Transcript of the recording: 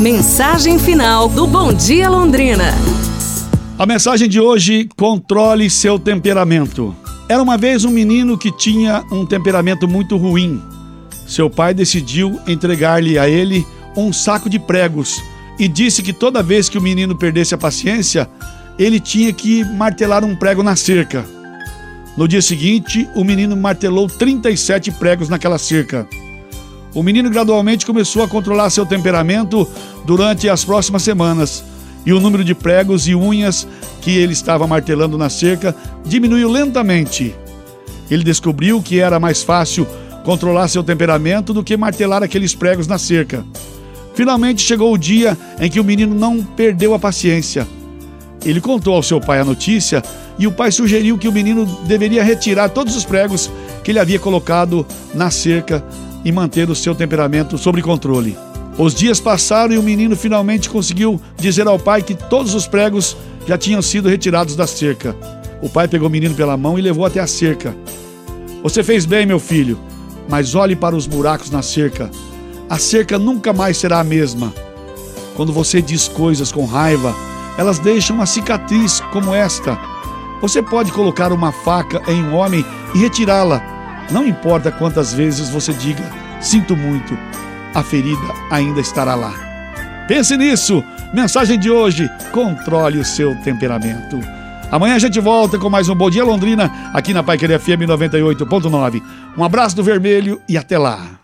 Mensagem final do Bom Dia Londrina. A mensagem de hoje: controle seu temperamento. Era uma vez um menino que tinha um temperamento muito ruim. Seu pai decidiu entregar-lhe a ele um saco de pregos e disse que toda vez que o menino perdesse a paciência, ele tinha que martelar um prego na cerca. No dia seguinte, o menino martelou 37 pregos naquela cerca. O menino gradualmente começou a controlar seu temperamento durante as próximas semanas, e o número de pregos e unhas que ele estava martelando na cerca diminuiu lentamente. Ele descobriu que era mais fácil controlar seu temperamento do que martelar aqueles pregos na cerca. Finalmente chegou o dia em que o menino não perdeu a paciência. Ele contou ao seu pai a notícia e o pai sugeriu que o menino deveria retirar todos os pregos que ele havia colocado na cerca e manter o seu temperamento sob controle. Os dias passaram e o menino finalmente conseguiu dizer ao pai que todos os pregos já tinham sido retirados da cerca. O pai pegou o menino pela mão e levou até a cerca. Você fez bem, meu filho, mas olhe para os buracos na cerca. A cerca nunca mais será a mesma. Quando você diz coisas com raiva, elas deixam uma cicatriz como esta. Você pode colocar uma faca em um homem e retirá-la. Não importa quantas vezes você diga, sinto muito, a ferida ainda estará lá. Pense nisso. Mensagem de hoje: controle o seu temperamento. Amanhã a gente volta com mais um Bom Dia Londrina aqui na Pai Querer FM 98.9. Um abraço do vermelho e até lá.